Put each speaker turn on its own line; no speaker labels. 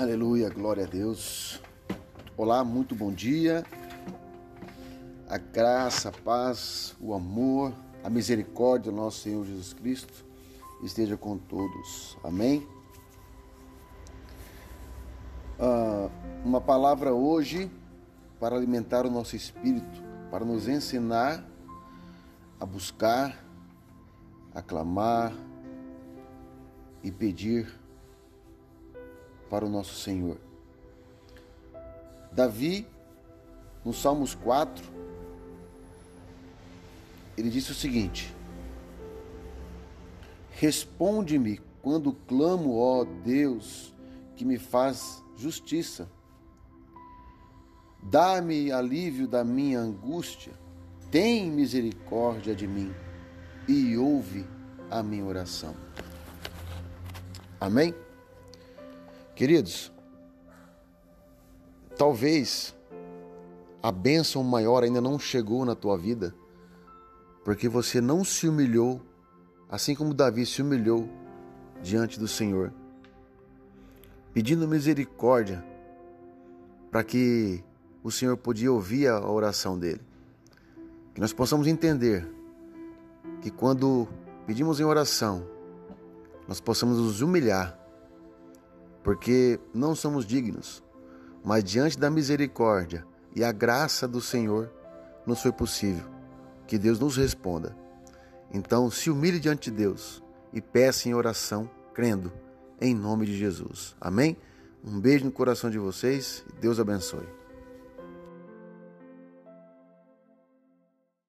Aleluia, glória a Deus. Olá, muito bom dia. A graça, a paz, o amor, a misericórdia do nosso Senhor Jesus Cristo esteja com todos. Amém. Ah, uma palavra hoje para alimentar o nosso espírito, para nos ensinar a buscar, a clamar e pedir para o nosso Senhor. Davi, no Salmos 4, ele disse o seguinte: Responde-me quando clamo, ó Deus, que me faz justiça. Dá-me alívio da minha angústia. Tem misericórdia de mim e ouve a minha oração. Amém? Queridos, talvez a bênção maior ainda não chegou na tua vida, porque você não se humilhou, assim como Davi se humilhou diante do Senhor, pedindo misericórdia para que o Senhor podia ouvir a oração dele. Que nós possamos entender que quando pedimos em oração, nós possamos nos humilhar porque não somos dignos, mas diante da misericórdia e a graça do Senhor, nos foi possível que Deus nos responda. Então, se humilhe diante de Deus e peça em oração, crendo, em nome de Jesus. Amém? Um beijo no coração de vocês e Deus abençoe.